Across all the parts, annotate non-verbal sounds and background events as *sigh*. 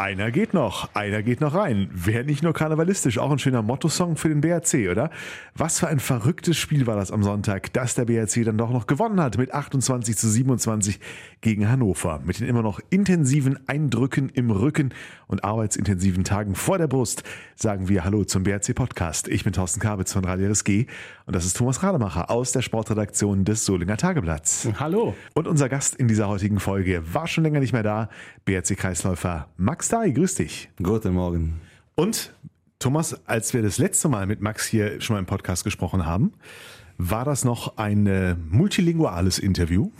Einer geht noch, einer geht noch rein. Wäre nicht nur karnevalistisch, auch ein schöner Motto-Song für den BRC, oder? Was für ein verrücktes Spiel war das am Sonntag, dass der BRC dann doch noch gewonnen hat mit 28 zu 27 gegen Hannover. Mit den immer noch intensiven Eindrücken im Rücken und arbeitsintensiven Tagen vor der Brust sagen wir Hallo zum BRC-Podcast. Ich bin Thorsten Kabitz von Radio RSG und das ist Thomas Rademacher aus der Sportredaktion des Solinger Tageblatts. Hallo. Und unser Gast in dieser heutigen Folge war schon länger nicht mehr da, BRC-Kreisläufer Max Dai, grüß dich. Guten Morgen. Und Thomas, als wir das letzte Mal mit Max hier schon mal im Podcast gesprochen haben, war das noch ein äh, multilinguales Interview?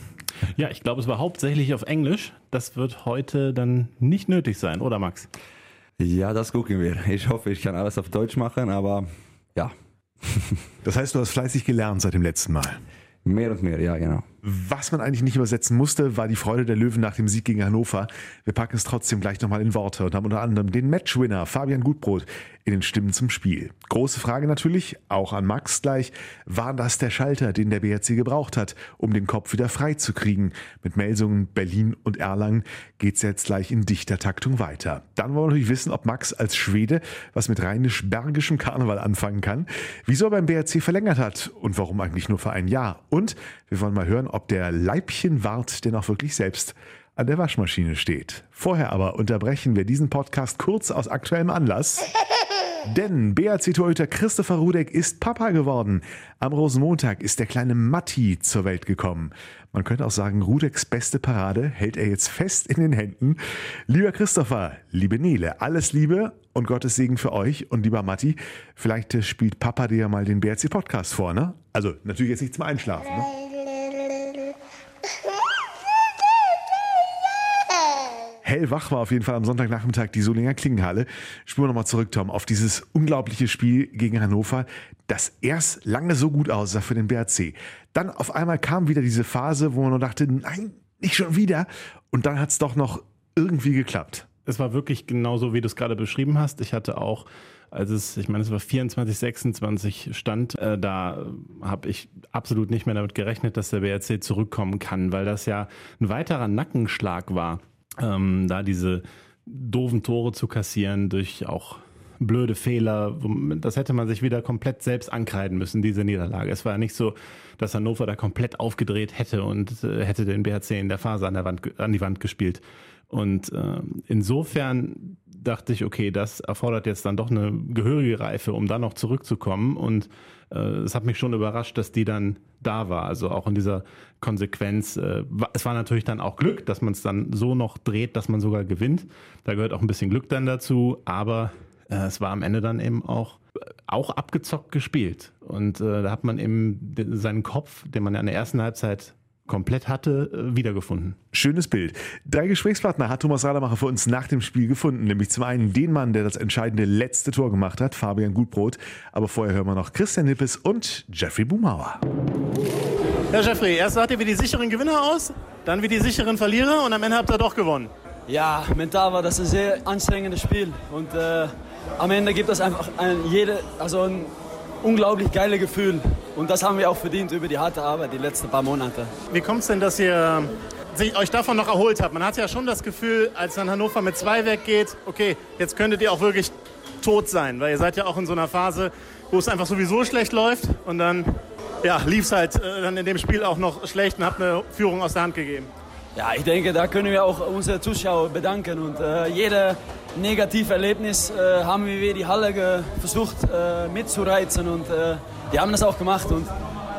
Ja, ich glaube, es war hauptsächlich auf Englisch. Das wird heute dann nicht nötig sein, oder Max? Ja, das gucken wir. Ich hoffe, ich kann alles auf Deutsch machen, aber ja. Das heißt, du hast fleißig gelernt seit dem letzten Mal. Mehr und mehr, ja, genau. Was man eigentlich nicht übersetzen musste, war die Freude der Löwen nach dem Sieg gegen Hannover. Wir packen es trotzdem gleich nochmal in Worte und haben unter anderem den Matchwinner Fabian Gutbrot in den Stimmen zum Spiel. Große Frage natürlich, auch an Max gleich, war das der Schalter, den der BRC gebraucht hat, um den Kopf wieder frei zu kriegen? Mit Melsungen, Berlin und Erlangen geht's jetzt gleich in dichter Taktung weiter. Dann wollen wir natürlich wissen, ob Max als Schwede was mit rheinisch-bergischem Karneval anfangen kann, wieso er beim BRC verlängert hat und warum eigentlich nur für ein Jahr. Und wir wollen mal hören, ob der Leibchenwart denn auch wirklich selbst an der Waschmaschine steht. Vorher aber unterbrechen wir diesen Podcast kurz aus aktuellem Anlass. *laughs* Denn BAC-Torhüter Christopher Rudek ist Papa geworden. Am Rosenmontag ist der kleine Matti zur Welt gekommen. Man könnte auch sagen, Rudeks beste Parade hält er jetzt fest in den Händen. Lieber Christopher, liebe Nele, alles Liebe und Gottes Segen für euch. Und lieber Matti, vielleicht spielt Papa dir mal den BRC-Podcast vor, ne? Also natürlich jetzt nicht zum Einschlafen, ne? Hellwach war auf jeden Fall am Sonntagnachmittag die Solinger Klingenhalle. Spüren wir nochmal zurück, Tom, auf dieses unglaubliche Spiel gegen Hannover, das erst lange so gut aussah für den BRC. Dann auf einmal kam wieder diese Phase, wo man nur dachte, nein, nicht schon wieder. Und dann hat es doch noch irgendwie geklappt. Es war wirklich genauso, wie du es gerade beschrieben hast. Ich hatte auch als es, ich meine, es war 24, 26 stand, äh, da habe ich absolut nicht mehr damit gerechnet, dass der BRC zurückkommen kann, weil das ja ein weiterer Nackenschlag war ähm, da diese doofen Tore zu kassieren durch auch blöde Fehler. Das hätte man sich wieder komplett selbst ankreiden müssen, diese Niederlage. Es war ja nicht so, dass Hannover da komplett aufgedreht hätte und äh, hätte den BHC in der Phase an, der Wand, an die Wand gespielt. Und äh, insofern dachte ich, okay, das erfordert jetzt dann doch eine gehörige Reife, um da noch zurückzukommen. Und äh, es hat mich schon überrascht, dass die dann da war. Also auch in dieser Konsequenz. Äh, es war natürlich dann auch Glück, dass man es dann so noch dreht, dass man sogar gewinnt. Da gehört auch ein bisschen Glück dann dazu. Aber äh, es war am Ende dann eben auch auch abgezockt gespielt. Und äh, da hat man eben seinen Kopf, den man ja in der ersten Halbzeit komplett hatte, äh, wiedergefunden. Schönes Bild. Drei Gesprächspartner hat Thomas Rademacher für uns nach dem Spiel gefunden, nämlich zum einen den Mann, der das entscheidende letzte Tor gemacht hat, Fabian Gutbrot. Aber vorher hören wir noch Christian Nippes und Jeffrey Bumauer. Ja, Jeffrey, erst sagt ihr wie die sicheren Gewinner aus, dann wie die sicheren Verlierer und am Ende habt ihr doch gewonnen. Ja, mental war das ein sehr anstrengendes Spiel und äh, am Ende gibt es einfach ein, jede, also ein unglaublich geiles Gefühl. Und das haben wir auch verdient über die harte Arbeit die letzten paar Monate. Wie kommt es denn, dass ihr euch davon noch erholt habt? Man hat ja schon das Gefühl, als dann Hannover mit zwei weggeht, okay, jetzt könntet ihr auch wirklich tot sein, weil ihr seid ja auch in so einer Phase, wo es einfach sowieso schlecht läuft und dann ja, lief es halt äh, dann in dem Spiel auch noch schlecht und habt eine Führung aus der Hand gegeben. Ja, ich denke, da können wir auch unsere Zuschauer bedanken und äh, jeder negative Erlebnis äh, haben wir die Halle versucht äh, mitzureizen und äh, die haben das auch gemacht und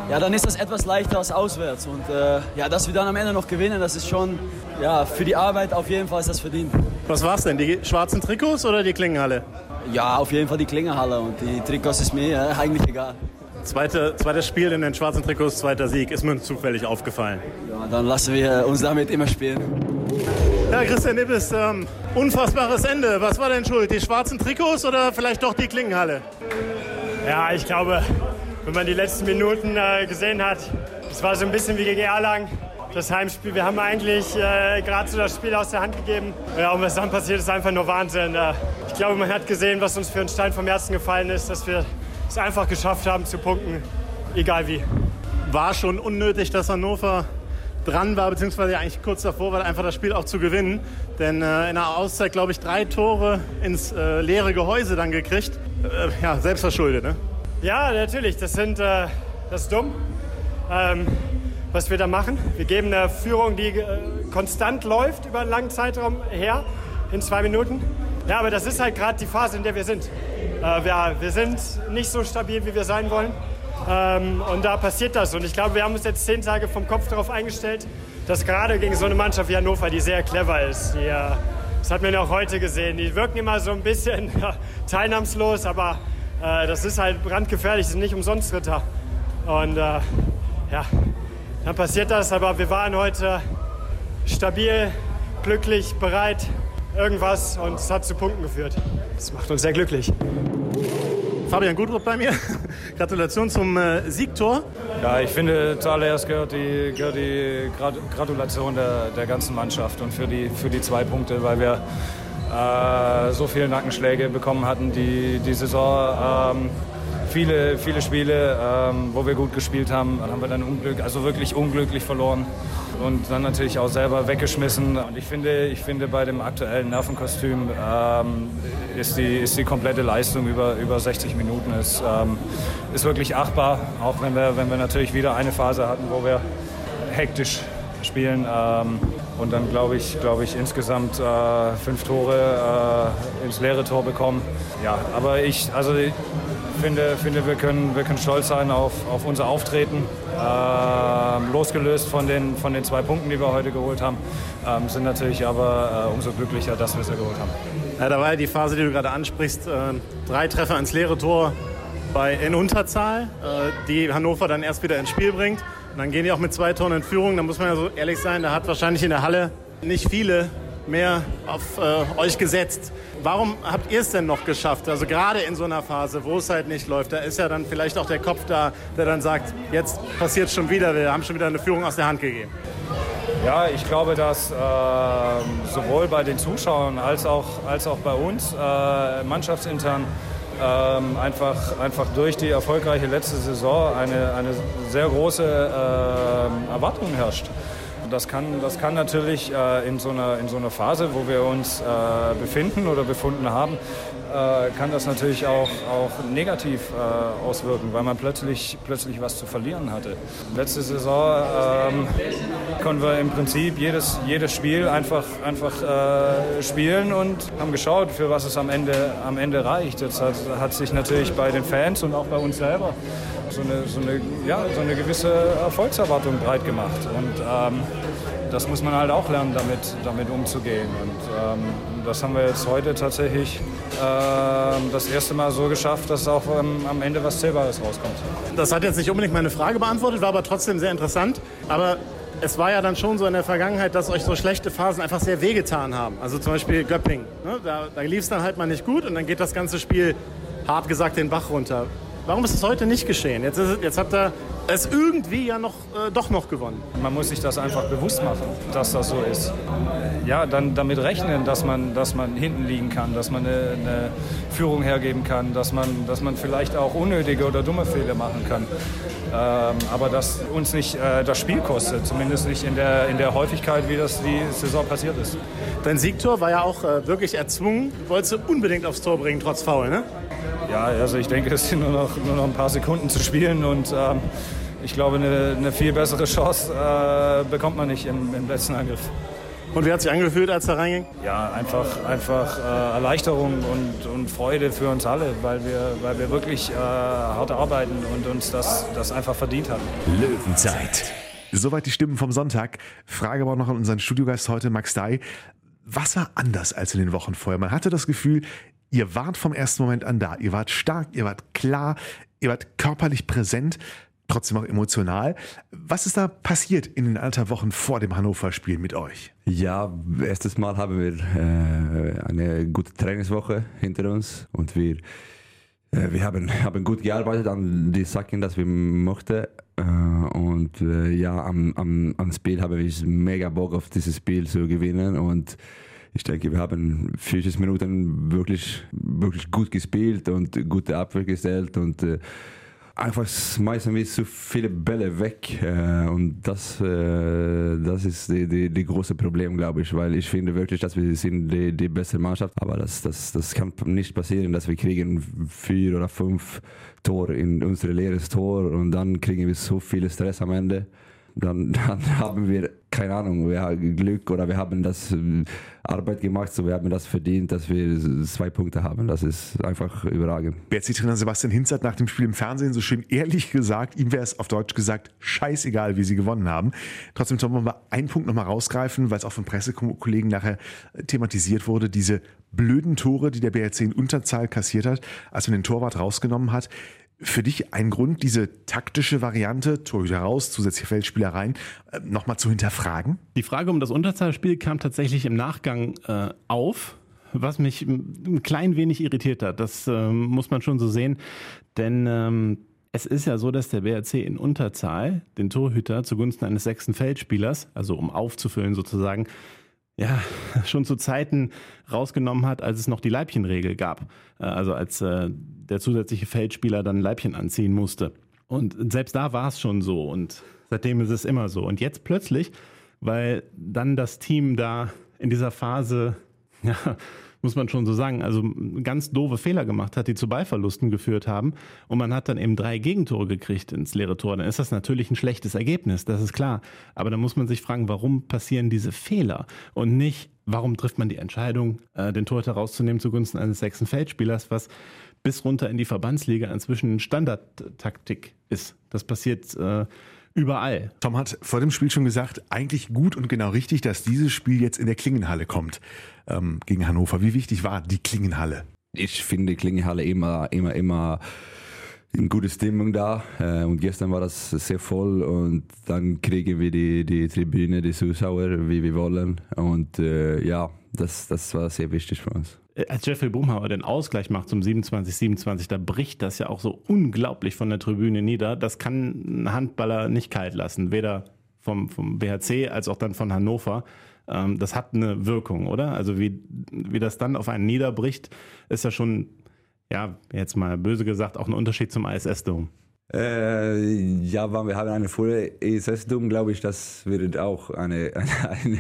ja, dann ist das etwas leichter als auswärts und äh, ja, dass wir dann am Ende noch gewinnen, das ist schon ja, für die Arbeit auf jeden Fall ist das verdient. Was war es denn, die schwarzen Trikots oder die Klingenhalle? Ja, auf jeden Fall die Klingenhalle und die Trikots ist mir äh, eigentlich egal. Zweite, zweites Spiel in den schwarzen Trikots, zweiter Sieg, ist mir zufällig aufgefallen. Ja, dann lassen wir uns damit immer spielen. Ja, Christian Nippes, ähm, unfassbares Ende. Was war denn schuld? Die schwarzen Trikots oder vielleicht doch die Klingenhalle? Ja, ich glaube, wenn man die letzten Minuten äh, gesehen hat, es war so ein bisschen wie gegen Erlangen. Das Heimspiel, wir haben eigentlich äh, gerade so das Spiel aus der Hand gegeben. Ja, und was dann passiert, ist einfach nur Wahnsinn. Äh, ich glaube, man hat gesehen, was uns für ein Stein vom Herzen gefallen ist, dass wir es einfach geschafft haben zu punkten, egal wie. War schon unnötig, dass Hannover dran war, beziehungsweise eigentlich kurz davor war, einfach das Spiel auch zu gewinnen. Denn äh, in der Auszeit, glaube ich, drei Tore ins äh, leere Gehäuse dann gekriegt. Äh, ja, selbstverschuldet, ne? Ja, natürlich. Das, sind, äh, das ist dumm, ähm, was wir da machen. Wir geben eine Führung, die äh, konstant läuft über einen langen Zeitraum her, in zwei Minuten. Ja, aber das ist halt gerade die Phase, in der wir sind. Äh, wir, wir sind nicht so stabil, wie wir sein wollen. Ähm, und da passiert das. Und ich glaube, wir haben uns jetzt zehn Tage vom Kopf darauf eingestellt, dass gerade gegen so eine Mannschaft wie Hannover, die sehr clever ist, die, äh, das hat man auch heute gesehen, die wirken immer so ein bisschen *laughs* teilnahmslos, aber äh, das ist halt brandgefährlich, sind nicht umsonst Ritter. Und äh, ja, dann passiert das, aber wir waren heute stabil, glücklich, bereit, irgendwas und es hat zu Punkten geführt. Das macht uns sehr glücklich. Fabian Gudrup bei mir. *laughs* Gratulation zum äh, Siegtor. Ja, ich finde, zuallererst gehört die, gehört die Gratulation der, der ganzen Mannschaft und für die, für die zwei Punkte, weil wir äh, so viele Nackenschläge bekommen hatten, die, die Saison. Ähm, viele, viele Spiele, ähm, wo wir gut gespielt haben, haben wir dann Unglück, also wirklich unglücklich verloren und dann natürlich auch selber weggeschmissen. Und ich finde, ich finde bei dem aktuellen Nervenkostüm ähm, ist, die, ist die komplette Leistung über, über 60 Minuten ist, ähm, ist wirklich achtbar, auch wenn wir, wenn wir natürlich wieder eine Phase hatten, wo wir hektisch spielen. Ähm, und dann glaube ich, glaube ich insgesamt äh, fünf Tore äh, ins leere Tor bekommen. Ja, aber ich, also ich finde, finde wir, können, wir können stolz sein auf, auf unser Auftreten. Äh, losgelöst von den, von den zwei Punkten, die wir heute geholt haben, ähm, sind natürlich aber äh, umso glücklicher, dass wir sie geholt haben. Ja, da war ja die Phase, die du gerade ansprichst, äh, drei Treffer ins leere Tor bei, in Unterzahl, äh, die Hannover dann erst wieder ins Spiel bringt. Und dann gehen die auch mit zwei Toren in Führung. Da muss man ja so ehrlich sein, da hat wahrscheinlich in der Halle nicht viele mehr auf äh, euch gesetzt. Warum habt ihr es denn noch geschafft? Also gerade in so einer Phase, wo es halt nicht läuft, da ist ja dann vielleicht auch der Kopf da, der dann sagt, jetzt passiert schon wieder, wir haben schon wieder eine Führung aus der Hand gegeben. Ja, ich glaube, dass äh, sowohl bei den Zuschauern als auch, als auch bei uns äh, mannschaftsintern ähm, einfach, einfach durch die erfolgreiche letzte Saison eine, eine sehr große äh, Erwartung herrscht. Das kann, das kann natürlich äh, in, so einer, in so einer Phase, wo wir uns äh, befinden oder befunden haben, äh, kann das natürlich auch, auch negativ äh, auswirken, weil man plötzlich, plötzlich was zu verlieren hatte. Letzte Saison ähm, konnten wir im Prinzip jedes, jedes Spiel einfach, einfach äh, spielen und haben geschaut, für was es am Ende, am Ende reicht. Jetzt hat, hat sich natürlich bei den Fans und auch bei uns selber so eine, so eine, ja, so eine gewisse Erfolgserwartung breit gemacht. Und ähm, das muss man halt auch lernen, damit, damit umzugehen. Und ähm, das haben wir jetzt heute tatsächlich ähm, das erste Mal so geschafft, dass auch ähm, am Ende was Zählbares rauskommt. Das hat jetzt nicht unbedingt meine Frage beantwortet, war aber trotzdem sehr interessant. Aber es war ja dann schon so in der Vergangenheit, dass euch so schlechte Phasen einfach sehr wehgetan haben. Also zum Beispiel Göpping. Ne? Da, da lief es dann halt mal nicht gut und dann geht das ganze Spiel, hart gesagt, den Bach runter. Warum ist es heute nicht geschehen? Jetzt, ist, jetzt habt ihr es irgendwie ja noch, äh, doch noch gewonnen. Man muss sich das einfach bewusst machen, dass das so ist. Ja, dann damit rechnen, dass man, dass man hinten liegen kann, dass man eine, eine Führung hergeben kann, dass man, dass man vielleicht auch unnötige oder dumme Fehler machen kann. Ähm, aber dass uns nicht äh, das Spiel kostet, zumindest nicht in der, in der Häufigkeit, wie das die Saison passiert ist. Dein Siegtor war ja auch äh, wirklich erzwungen. Wolltest du unbedingt aufs Tor bringen, trotz Foul, ne? Ja, also ich denke, es sind nur noch, nur noch ein paar Sekunden zu spielen und ähm, ich glaube, eine, eine, viel bessere Chance äh, bekommt man nicht im, im, letzten Angriff. Und wie hat sich angefühlt, als er reinging? Ja, einfach, einfach äh, Erleichterung und, und Freude für uns alle, weil wir, weil wir wirklich äh, hart arbeiten und uns das, das einfach verdient haben. Löwenzeit. Soweit die Stimmen vom Sonntag. Frage aber noch an unseren Studiogast heute, Max Dai. Was war anders als in den Wochen vorher? Man hatte das Gefühl, ihr wart vom ersten Moment an da. Ihr wart stark, ihr wart klar, ihr wart körperlich präsent trotzdem auch emotional. Was ist da passiert in den anderthalb Wochen vor dem Hannover-Spiel mit euch? Ja, erstes Mal haben wir äh, eine gute Trainingswoche hinter uns und wir, äh, wir haben, haben gut gearbeitet an die Sachen, die wir mochten. Äh, und äh, ja, am, am, am Spiel habe ich mega Bock auf dieses Spiel zu gewinnen und ich denke, wir haben 40 Minuten wirklich, wirklich gut gespielt und gute Abwehr gestellt und äh, einfach schmeißen wir zu viele Bälle weg äh, und das, äh, das ist die, die, die große Problem, glaube ich, weil ich finde wirklich, dass wir sind die, die beste Mannschaft, aber das, das, das kann nicht passieren, dass wir kriegen vier oder fünf Tore in unser leeres Tor und dann kriegen wir so viel Stress am Ende dann, *laughs* dann haben wir, keine Ahnung, wir haben Glück oder wir haben das äh, Arbeit gemacht, so wir haben das verdient, dass wir zwei Punkte haben. Das ist einfach überragend. BRC-Trainer Sebastian Hinz hat nach dem Spiel im Fernsehen so schön ehrlich gesagt, ihm wäre es auf Deutsch gesagt, scheißegal, wie sie gewonnen haben. Trotzdem sollen wir mal einen Punkt nochmal rausgreifen, weil es auch von Pressekollegen nachher thematisiert wurde, diese blöden Tore, die der BRC in Unterzahl kassiert hat, als man den Torwart rausgenommen hat für dich ein Grund, diese taktische Variante, Torhüter raus, zusätzliche Feldspieler rein, äh, nochmal zu hinterfragen? Die Frage um das Unterzahlspiel kam tatsächlich im Nachgang äh, auf, was mich ein klein wenig irritiert hat. Das äh, muss man schon so sehen, denn ähm, es ist ja so, dass der BRC in Unterzahl den Torhüter zugunsten eines sechsten Feldspielers, also um aufzufüllen sozusagen, ja, *laughs* schon zu Zeiten rausgenommen hat, als es noch die Leibchenregel gab. Äh, also als äh, der zusätzliche Feldspieler dann Leibchen anziehen musste. Und selbst da war es schon so und seitdem ist es immer so. Und jetzt plötzlich, weil dann das Team da in dieser Phase *laughs* ja, muss man schon so sagen, also ganz doofe Fehler gemacht hat, die zu Ballverlusten geführt haben. Und man hat dann eben drei Gegentore gekriegt ins leere Tor. Dann ist das natürlich ein schlechtes Ergebnis, das ist klar. Aber da muss man sich fragen, warum passieren diese Fehler und nicht, warum trifft man die Entscheidung, äh, den Torhüter rauszunehmen zugunsten eines sechsten Feldspielers, was bis runter in die Verbandsliga inzwischen Standardtaktik ist. Das passiert äh, überall. Tom hat vor dem Spiel schon gesagt, eigentlich gut und genau richtig, dass dieses Spiel jetzt in der Klingenhalle kommt ähm, gegen Hannover. Wie wichtig war die Klingenhalle? Ich finde die Klingenhalle immer, immer, immer in gute Stimmung da äh, und gestern war das sehr voll und dann kriegen wir die, die Tribüne, die Zuschauer, wie wir wollen und äh, ja, das, das war sehr wichtig für uns. Äh, als Jeffrey Bumhauer den Ausgleich macht zum 27-27, da bricht das ja auch so unglaublich von der Tribüne nieder. Das kann ein Handballer nicht kalt lassen, weder vom, vom BHC als auch dann von Hannover. Ähm, das hat eine Wirkung, oder? Also wie, wie das dann auf einen niederbricht, ist ja schon, ja, jetzt mal böse gesagt, auch ein Unterschied zum ISS-Dom. Äh, ja, wir haben eine volle ESS-Dom, glaube ich, das wird auch eine, *laughs* eine,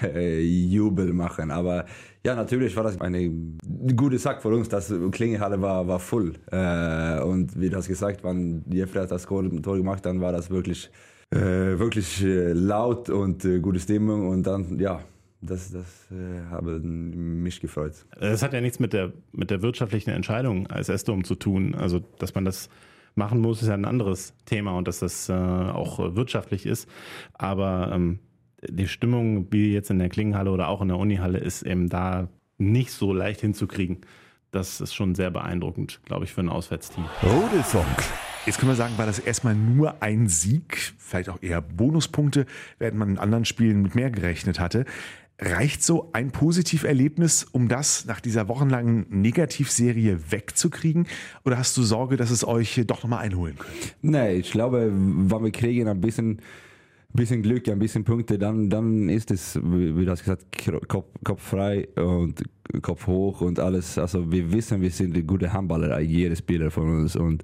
eine äh, Jubel machen. Aber ja, natürlich war das eine gute Sache für uns, dass Klingehalle war, war voll. Äh, und wie das gesagt, wenn Jeffrey hat das Tor gemacht, dann war das wirklich, äh, wirklich äh, laut und äh, gute Stimmung. Und dann, ja, das, das äh, habe mich gefreut. Das hat ja nichts mit der, mit der wirtschaftlichen Entscheidung als Esdom zu tun. Also, dass man das machen muss, ist ja ein anderes Thema und dass das äh, auch wirtschaftlich ist. Aber ähm, die Stimmung, wie jetzt in der Klingenhalle oder auch in der Unihalle, ist eben da nicht so leicht hinzukriegen. Das ist schon sehr beeindruckend, glaube ich, für ein Auswärtsteam. Rodelfunk. Jetzt können wir sagen, war das erstmal nur ein Sieg, vielleicht auch eher Bonuspunkte, während man in anderen Spielen mit mehr gerechnet hatte. Reicht so ein Positiverlebnis, um das nach dieser wochenlangen Negativserie wegzukriegen? Oder hast du Sorge, dass es euch doch nochmal einholen könnte? Nee, ich glaube, wenn wir kriegen ein bisschen, bisschen Glück, ein bisschen Punkte, dann, dann ist es, wie du hast gesagt, Kopf, Kopf frei und Kopf hoch und alles. Also wir wissen, wir sind gute Handballer, jeder Spieler von uns. Und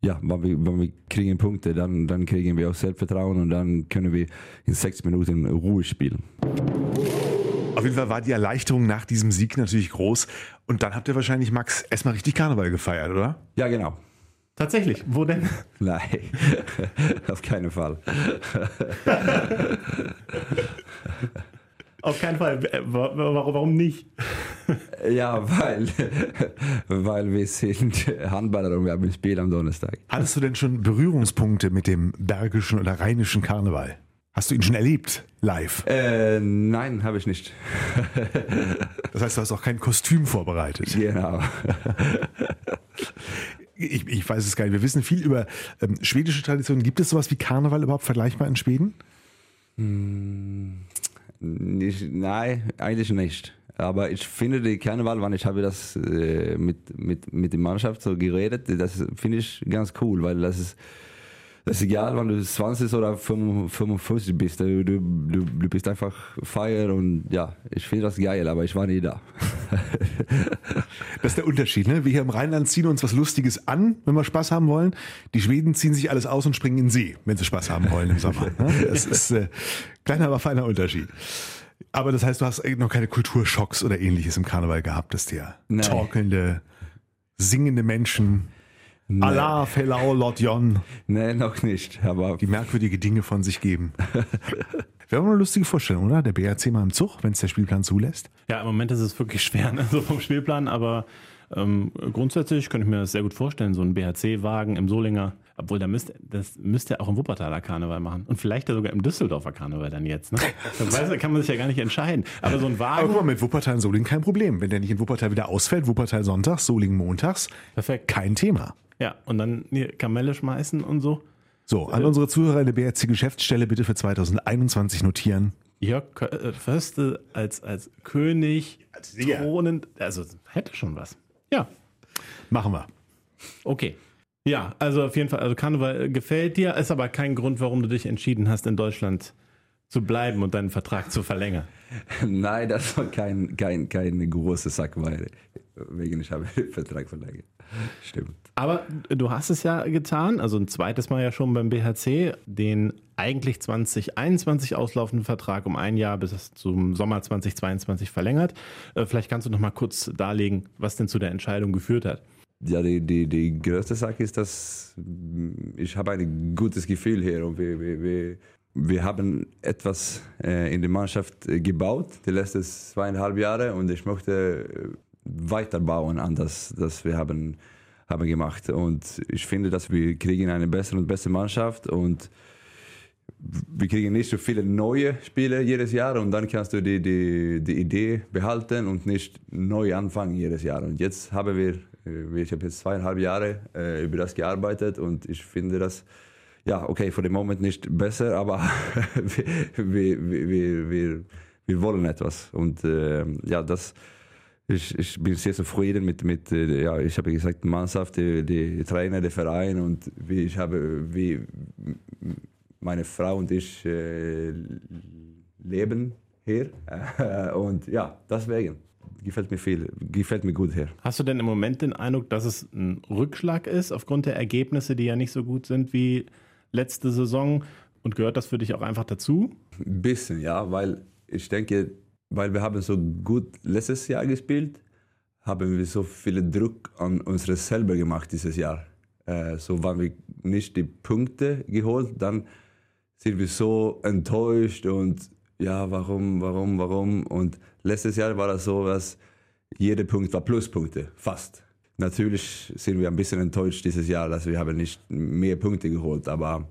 ja, wenn wir, wenn wir kriegen Punkte, dann, dann kriegen wir auch Selbstvertrauen und dann können wir in sechs Minuten Ruhe spielen. Auf jeden Fall war die Erleichterung nach diesem Sieg natürlich groß. Und dann habt ihr wahrscheinlich, Max, erstmal richtig Karneval gefeiert, oder? Ja, genau. Tatsächlich. Wo denn? *laughs* Nein, *laughs* auf keinen Fall. *laughs* Auf keinen Fall. Warum nicht? Ja, weil, *laughs* weil wir sind Handballer und wir haben ein Spiel am Donnerstag. Hattest du denn schon Berührungspunkte mit dem bergischen oder rheinischen Karneval? Hast du ihn schon erlebt, live? Äh, nein, habe ich nicht. *laughs* das heißt, du hast auch kein Kostüm vorbereitet. Genau. *laughs* Ich, ich weiß es gar nicht. Wir wissen viel über ähm, schwedische Traditionen. Gibt es sowas wie Karneval überhaupt vergleichbar in Schweden? Hm, nicht, nein, eigentlich nicht. Aber ich finde die Karneval, wann ich habe das äh, mit, mit, mit der Mannschaft so geredet, das finde ich ganz cool, weil das ist Das ist egal, wenn du 20 oder 55 bist. Du, du, du bist einfach feier und ja, ich finde das geil, aber ich war nie da. *laughs* Das ist der Unterschied. Ne? Wir hier im Rheinland ziehen uns was Lustiges an, wenn wir Spaß haben wollen. Die Schweden ziehen sich alles aus und springen in den See, wenn sie Spaß haben wollen im Sommer. Ne? Das ist äh, kleiner, aber feiner Unterschied. Aber das heißt, du hast noch keine Kulturschocks oder ähnliches im Karneval gehabt, dass dir Nein. torkelnde, singende Menschen, Allah, Felau, Lord Jon, Nee, noch nicht. Aber die merkwürdige Dinge von sich geben. *laughs* Wäre mal eine lustige Vorstellung, oder? Der BRC mal im Zug, wenn es der Spielplan zulässt. Ja, im Moment ist es wirklich schwer, ne? so vom Spielplan, aber ähm, grundsätzlich könnte ich mir das sehr gut vorstellen, so ein BHC-Wagen im Solinger. Obwohl, da müsst, das müsst ihr auch im Wuppertaler Karneval machen. Und vielleicht sogar im Düsseldorfer Karneval dann jetzt. Ne? *laughs* Dann weiß, kann man sich ja gar nicht entscheiden. Aber so ein Aber Wagen. guck mal, mit Wuppertal und Solingen kein Problem. Wenn der nicht in Wuppertal wieder ausfällt, Wuppertal sonntags, Solingen montags, Perfekt. kein Thema. Ja, und dann Kamelle schmeißen und so. So, an unsere Zuhörer der BRC-Geschäftsstelle bitte für 2021 notieren. Jörg äh, Förste als, als König, als. Thronen, also hätte schon was. Ja, Machen wir. okay. Ja, also auf jeden Fall, also Karneval äh, gefällt dir, ist aber kein Grund, warum du dich entschieden hast, in Deutschland zu bleiben und deinen Vertrag zu verlängern. *laughs* nein, das war kein, kein, kein große Sack, weil wegen ich habe *laughs* den Vertrag verlängert. Stimmt. Aber du hast es ja getan, also ein zweites Mal ja schon beim BHC, den eigentlich 2021 auslaufenden Vertrag um ein Jahr bis zum Sommer 2022 verlängert. Äh, Vielleicht kannst du noch mal kurz darlegen, was denn zu der Entscheidung geführt hat. Ja, die, die, die größte Sache ist, dass ich habe ein gutes Gefühl hier und wir, wir, wir, wir haben etwas äh, in der Mannschaft äh, gebaut, die letzten zweieinhalb Jahre und ich möchte äh, weiterbauen an das, das wir haben, haben gemacht. Und ich finde, dass wir kriegen eine bessere und bessere Mannschaft und wir kriegen nicht so viele neue Spieler jedes Jahr und dann kannst du die, die, die Idee behalten und nicht neu anfangen jedes Jahr. Und jetzt haben wir, ich habe jetzt zweieinhalb Jahre äh, über das gearbeitet und ich finde das, ja, okay, für den Moment nicht besser, aber *laughs* wir, wir, wir, wir, wir wollen etwas. Und äh, ja, das, ich, ich bin sehr zufrieden mit, mit äh, ja, ich habe gesagt, Mannschaft, die, die Trainer, der Verein und wie ich habe, wie meine Frau und ich äh, leben hier. *laughs* und ja, deswegen gefällt mir viel, gefällt mir gut hier. Hast du denn im Moment den Eindruck, dass es ein Rückschlag ist aufgrund der Ergebnisse, die ja nicht so gut sind wie letzte Saison? Und gehört das für dich auch einfach dazu? Ein bisschen, ja, weil ich denke, weil wir haben so gut letztes Jahr gespielt, haben wir so viel Druck an uns selber gemacht dieses Jahr. Äh, so, wenn wir nicht die Punkte geholt, dann sind wir so enttäuscht und ja, warum, warum, warum? Und letztes Jahr war das so, dass jeder Punkt war Pluspunkte, fast. Natürlich sind wir ein bisschen enttäuscht dieses Jahr, dass wir haben nicht mehr Punkte geholt, aber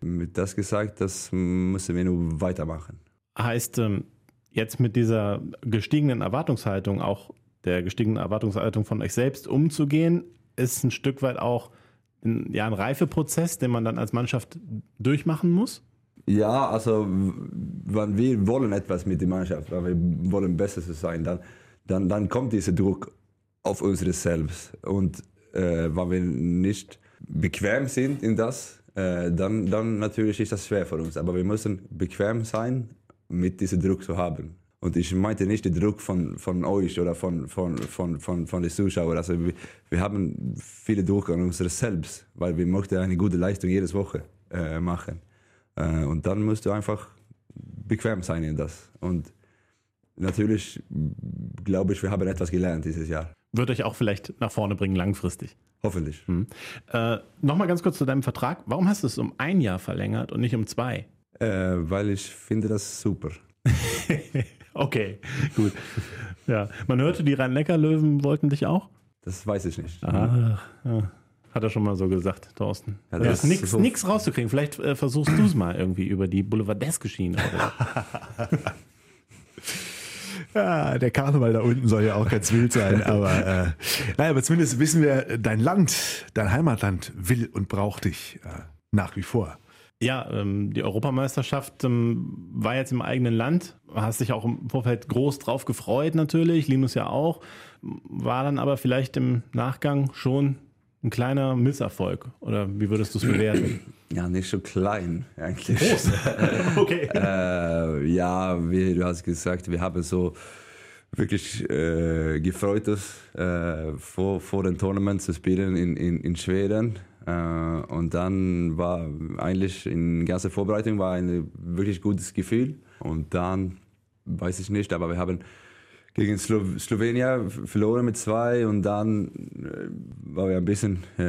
mit das gesagt, das müssen wir nur weitermachen. Heißt, ähm, jetzt mit dieser gestiegenen Erwartungshaltung, auch der gestiegenen Erwartungshaltung von euch selbst umzugehen, ist ein Stück weit auch ein, ja, ein Reifeprozess, den man dann als Mannschaft durchmachen muss? Ja, also wenn wir wollen etwas mit der Mannschaft, wenn wir wollen besser zu sein, dann, dann, dann kommt dieser Druck auf uns selbst. Und äh, wenn wir nicht bequem sind in das, äh, dann, dann natürlich ist das schwer für uns. Aber wir müssen bequem sein, mit diesem Druck zu haben. Und ich meinte nicht den Druck von, von euch oder von, von, von, von, von den Zuschauern. Also wir, wir haben viele Druck an uns selbst, weil wir möchten eine gute Leistung jede Woche äh, machen. Äh, und dann musst du einfach bequem sein in das. Und natürlich glaube ich, wir haben etwas gelernt dieses Jahr. Wird euch auch vielleicht nach vorne bringen, langfristig. Hoffentlich. Hm. Äh, Nochmal ganz kurz zu deinem Vertrag. Warum hast du es um ein Jahr verlängert und nicht um zwei? Äh, weil ich finde das super. *laughs* okay, gut. Ja, man hörte, die Rhein-Neckar-Löwen wollten dich auch. Das weiß ich nicht. Ah, ja. Hat er schon mal so gesagt, Thorsten. Ja, Ja, das ist nichts so- nix rauszukriegen. Vielleicht äh, versuchst du es mal irgendwie über die Boulevardeske Schiene. *laughs* Ja, der Karneval da unten soll ja auch ganz wild sein, *laughs* aber äh, naja, aber zumindest wissen wir, dein Land, dein Heimatland will und braucht dich äh, nach wie vor. ja, ähm, die Europameisterschaft ähm, war jetzt im eigenen Land. Hast dich auch im Vorfeld groß drauf gefreut natürlich. Linus ja auch. War dann aber vielleicht im Nachgang schon ein kleiner Misserfolg. Oder wie würdest du es bewerten? *clears throat* Ja, nicht so klein eigentlich. Groß. *laughs* okay. äh, ja, wie du hast gesagt, wir haben so wirklich äh, gefreut äh, vor, vor dem Tournament zu spielen in, in, in Schweden. Äh, und dann war eigentlich in ganzer Vorbereitung war ein wirklich gutes Gefühl. Und dann, weiß ich nicht, aber wir haben gegen Slo Slowenien verloren mit zwei und dann äh, war wir ein bisschen, äh,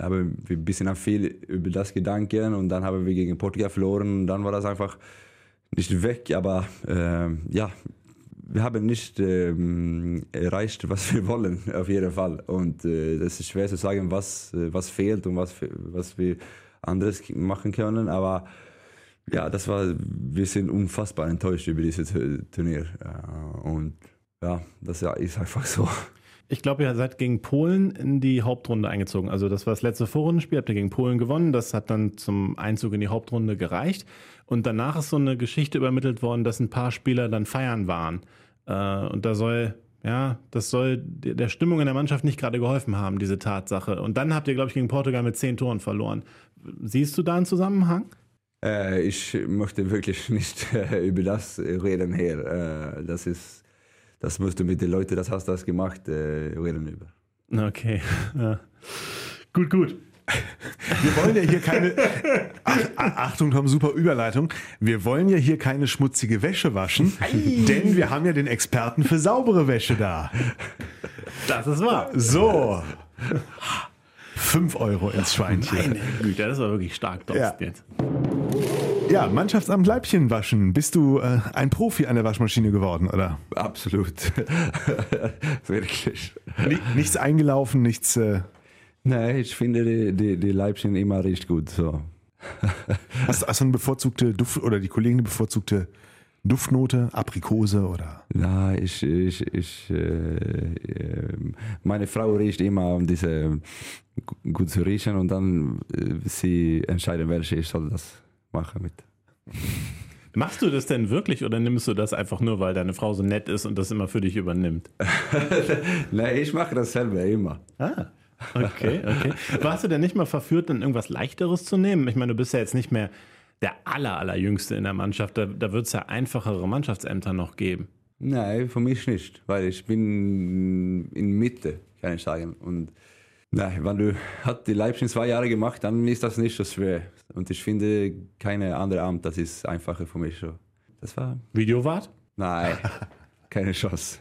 haben wir ein bisschen viel über das Gedanken und dann haben wir gegen Portugal verloren und dann war das einfach nicht weg, aber äh, ja, wir haben nicht ähm, erreicht, was wir *laughs* wollen, auf jeden Fall. Und äh, ist schwer zu sagen, was, äh, was fehlt und was, was wir anderes machen können. Aber ja, das war, wir sind unfassbar enttäuscht über dieses Turnier. Und ja, das ist einfach so. Ich glaube, ihr seid gegen Polen in die Hauptrunde eingezogen. Also das war das letzte Vorrundenspiel, habt ihr gegen Polen gewonnen. Das hat dann zum Einzug in die Hauptrunde gereicht. Und danach ist so eine Geschichte übermittelt worden, dass ein paar Spieler dann feiern waren. Äh, und da soll, ja, das soll der Stimmung in der Mannschaft nicht gerade geholfen haben, diese Tatsache. Und dann habt ihr, glaube ich, gegen Portugal mit zehn Toren verloren. Siehst du da einen Zusammenhang? Äh, ich möchte wirklich *laughs* nicht äh, über das reden hier. Äh, das ist, das musst du mit den Leuten, das hast das gemacht, äh, reden über. Okay. *laughs* Ja. Gut, gut. Wir wollen ja hier keine. Ach, Achtung, Tom, super Überleitung. Wir wollen ja hier keine schmutzige Wäsche waschen, denn wir haben ja den Experten für saubere Wäsche da. Das ist wahr. So. 5 Euro ins Schweinchen. Meine Güte, das war wirklich stark Ja. jetzt. Ja, Mannschaftsamt Leibchen waschen. Bist du äh, ein Profi an der Waschmaschine geworden, oder? Absolut. *laughs* wirklich. Ni- Nichts eingelaufen, nichts. Äh, Nein, ich finde die, die, die Leibchen immer richtig gut. So. hast, hast du eine bevorzugte Duft oder die Kollegen eine bevorzugte Duftnote, Aprikose oder? Na, ich, ich, ich, äh, äh, meine Frau riecht immer, um diese gu- gut zu riechen und dann äh, sie entscheiden, welche ich soll das machen mit. Machst du das denn wirklich oder nimmst du das einfach nur, weil deine Frau so nett ist und das immer für dich übernimmt? *laughs* Nein, ich mache das selber immer. Ah. Okay, okay. Warst du denn nicht mal verführt, dann irgendwas Leichteres zu nehmen? Ich meine, du bist ja jetzt nicht mehr der aller, allerjüngste in der Mannschaft. Da, da wird es ja einfachere Mannschaftsämter noch geben. Nein, für mich nicht, weil ich bin in Mitte, kann ich sagen. Und nein, wenn du hat die Leibchen zwei Jahre gemacht, dann ist das nicht so schwer. Und ich finde keine andere Amt, das ist einfacher für mich. So. Das war Videowart? nein, *laughs* keine Chance.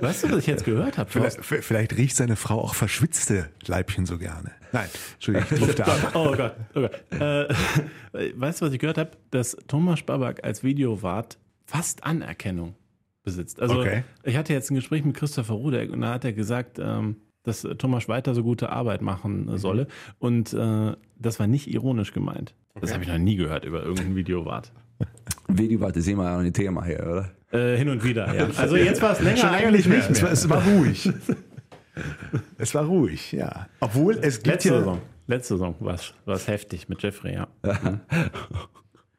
Weißt du, was ich jetzt gehört habe? Vielleicht, vielleicht riecht seine Frau auch verschwitzte Leibchen so gerne. Nein, Entschuldigung, ich durfte ab. *laughs* Oh Gott, oh Gott. Äh, *laughs* weißt du, was ich gehört habe? Dass Thomas Babak als Videowart fast Anerkennung besitzt. Also Okay. ich hatte jetzt ein Gespräch mit Christopher Rudek und da hat er gesagt, ähm, dass Thomas weiter so gute Arbeit machen äh, solle. Und äh, das war nicht ironisch gemeint. Das habe ich noch nie gehört über irgendeinen Videowart. *laughs* Videowart ist immer ein Thema hier, oder? Äh, hin und wieder, ja. Also jetzt war es länger Schon länger eigentlich nicht mehr. Es war, es war ruhig. Es war ruhig, ja. Obwohl es gibt Letzte ja. Saison. Letzte Saison war es heftig mit Jeffrey, ja. *laughs*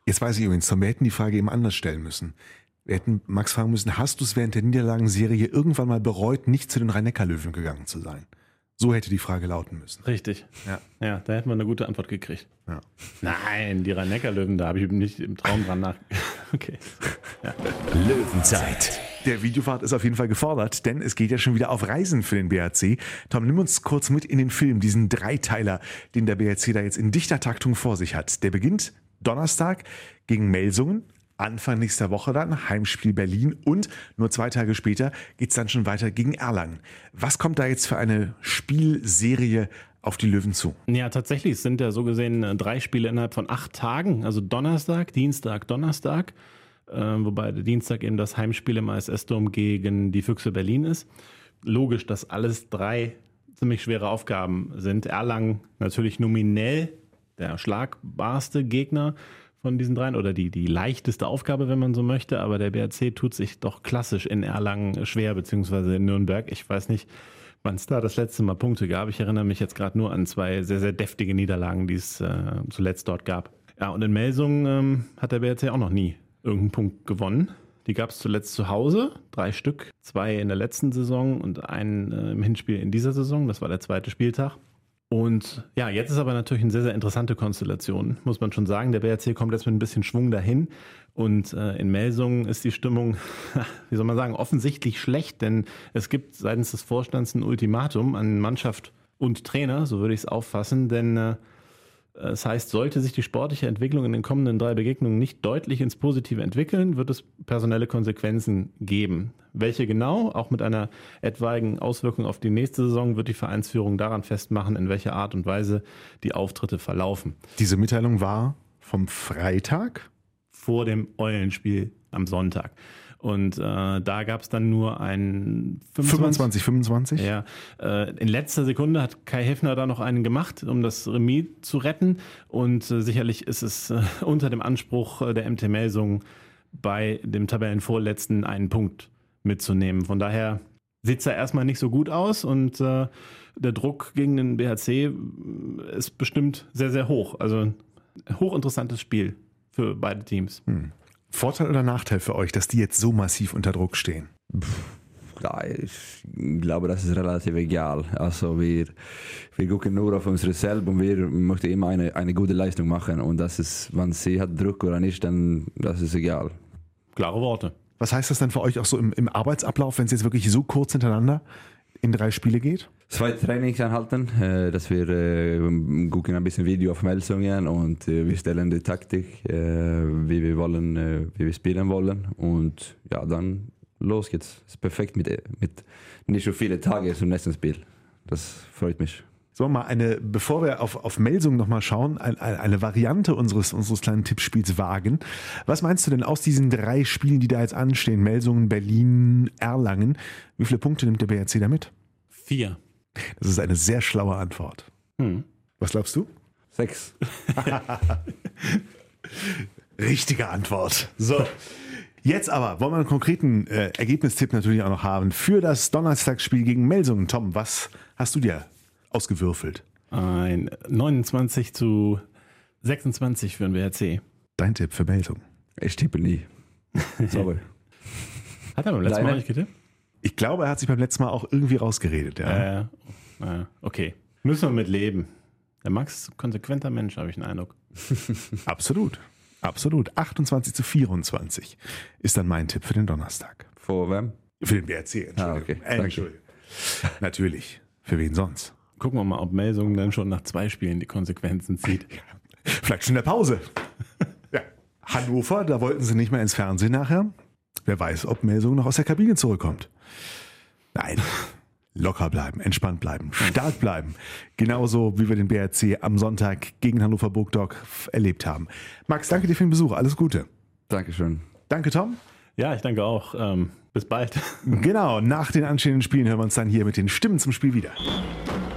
Jetzt weiß ich übrigens, wir hätten die Frage eben anders stellen müssen. Wir hätten Max fragen müssen, hast du es während der Niederlagenserie irgendwann mal bereut, nicht zu den Rhein-Neckar-Löwen gegangen zu sein? So hätte die Frage lauten müssen. Richtig. Ja. Ja, da hätten wir eine gute Antwort gekriegt. Ja. Nein, die Rhein-Neckar-Löwen, da habe ich nicht im Traum dran nach. *laughs* Okay. Löwenzeit. Der Videofahrt ist auf jeden Fall gefordert, denn es geht ja schon wieder auf Reisen für den BRC. Tom, nimm uns kurz mit in den Film, diesen Dreiteiler, den der BRC da jetzt in dichter Taktung vor sich hat. Der beginnt Donnerstag gegen Melsungen. Anfang nächster Woche dann Heimspiel Berlin und nur zwei Tage später geht's dann schon weiter gegen Erlangen. Was kommt da jetzt für eine Spielserie auf die Löwen zu? Ja, tatsächlich es sind ja so gesehen äh, drei Spiele innerhalb von acht Tagen. Also Donnerstag, Dienstag, Donnerstag. Äh, wobei der Dienstag eben das Heimspiel im ISS-Dom gegen die Füchse Berlin ist. Logisch, dass alles drei ziemlich schwere Aufgaben sind. Erlangen natürlich nominell der schlagbarste Gegner von diesen dreien oder die, die leichteste Aufgabe, wenn man so möchte. Aber der BRC tut sich doch klassisch in Erlangen schwer, beziehungsweise in Nürnberg. Ich weiß nicht, wann es da das letzte Mal Punkte gab. Ich erinnere mich jetzt gerade nur an zwei sehr, sehr deftige Niederlagen, die es äh, zuletzt dort gab. Ja, und in Melsungen ähm, hat der BRC auch noch nie irgendeinen Punkt gewonnen. Die gab es zuletzt zu Hause, drei Stück, zwei in der letzten Saison und einen äh, im Hinspiel in dieser Saison. Das war der zweite Spieltag. Und ja, jetzt ist aber natürlich eine sehr, sehr interessante Konstellation, muss man schon sagen. Der BRC kommt jetzt mit ein bisschen Schwung dahin. Und äh, in Melsungen ist die Stimmung, *laughs* wie soll man sagen, offensichtlich schlecht, denn es gibt seitens des Vorstands ein Ultimatum an Mannschaft und Trainer, so würde ich es auffassen, denn äh, das heißt, sollte sich die sportliche Entwicklung in den kommenden drei Begegnungen nicht deutlich ins Positive entwickeln, wird es personelle Konsequenzen geben. Welche genau, auch mit einer etwaigen Auswirkung auf die nächste Saison, wird die Vereinsführung daran festmachen, in welcher Art und Weise die Auftritte verlaufen. Diese Mitteilung war vom Freitag? Vor dem Eulenspiel am Sonntag. Und äh, da gab es dann nur ein 25, 25? Ja, äh, in letzter Sekunde hat Kai Heffner da noch einen gemacht, um das Remis zu retten. Und äh, sicherlich ist es äh, unter dem Anspruch äh, der MT Melsung bei dem Tabellenvorletzten einen Punkt mitzunehmen. Von daher sieht es da erstmal nicht so gut aus und äh, der Druck gegen den BHC ist bestimmt sehr, sehr hoch. Also ein hochinteressantes Spiel für beide Teams. Hm. Vorteil oder Nachteil für euch, dass die jetzt so massiv unter Druck stehen? Ja, ich glaube, das ist relativ egal. Also wir, wir gucken nur auf uns selbst und wir möchten immer eine, eine gute Leistung machen. Und das ist, wenn sie hat Druck oder nicht, dann das ist egal. Klare Worte. Was heißt das denn für euch auch so im, im Arbeitsablauf, wenn es jetzt wirklich so kurz hintereinander in drei Spiele geht? Zwei Trainingseinheiten, äh, dass wir äh, gucken ein bisschen Video auf Melsungen und äh, wir stellen die Taktik, wie wir wollen, wie wir spielen wollen und ja, dann los geht's. Ist perfekt mit, mit nicht so viele Tage zum nächsten Spiel. Das freut mich. So, mal eine, bevor wir auf, auf Melsungen nochmal schauen, eine, eine Variante unseres, unseres kleinen Tippspiels wagen. Was meinst du denn aus diesen drei Spielen, die da jetzt anstehen? Melsungen, Berlin, Erlangen. Wie viele Punkte nimmt der BRC damit? Vier. Das ist eine sehr schlaue Antwort. Hm. Was glaubst du? Sechs. *laughs* Richtige Antwort. So. Jetzt aber wollen wir einen konkreten äh, Ergebnistipp natürlich auch noch haben für das Donnerstagsspiel gegen Melsungen. Tom, was hast du dir ausgewürfelt? Ein 29 zu 26 für den WRC. Dein Tipp für Melsungen? Ich tippe nie. *laughs* Sorry. Hat er beim letzten Deine? Mal nicht getippt? Ich glaube, er hat sich beim letzten Mal auch irgendwie rausgeredet. Ja. Äh, äh, okay. Müssen wir mit leben. Der Max ist ein konsequenter Mensch, habe ich den Eindruck. *laughs* Absolut. Absolut. 28 zu 24 ist dann mein Tipp für den Donnerstag. Vor wem? Für den BRC. Ah, okay. Entschuldigung. Natürlich. Für wen sonst? Gucken wir mal, ob Melsungen dann schon nach zwei Spielen die Konsequenzen zieht. *laughs* Vielleicht schon in der Pause. ja. Hannover, da wollten sie nicht mehr ins Fernsehen nachher. Wer weiß, ob Melsungen noch aus der Kabine zurückkommt. Nein. Locker bleiben, entspannt bleiben, stark bleiben. Genauso wie wir den BRC am Sonntag gegen Hannover Burgdorf erlebt haben. Max, danke dir für den Besuch. Alles Gute. Dankeschön. Danke, Tom. Ja, ich danke auch. Ähm, bis bald. Genau, nach den anstehenden Spielen hören wir uns dann hier mit den Stimmen zum Spiel wieder.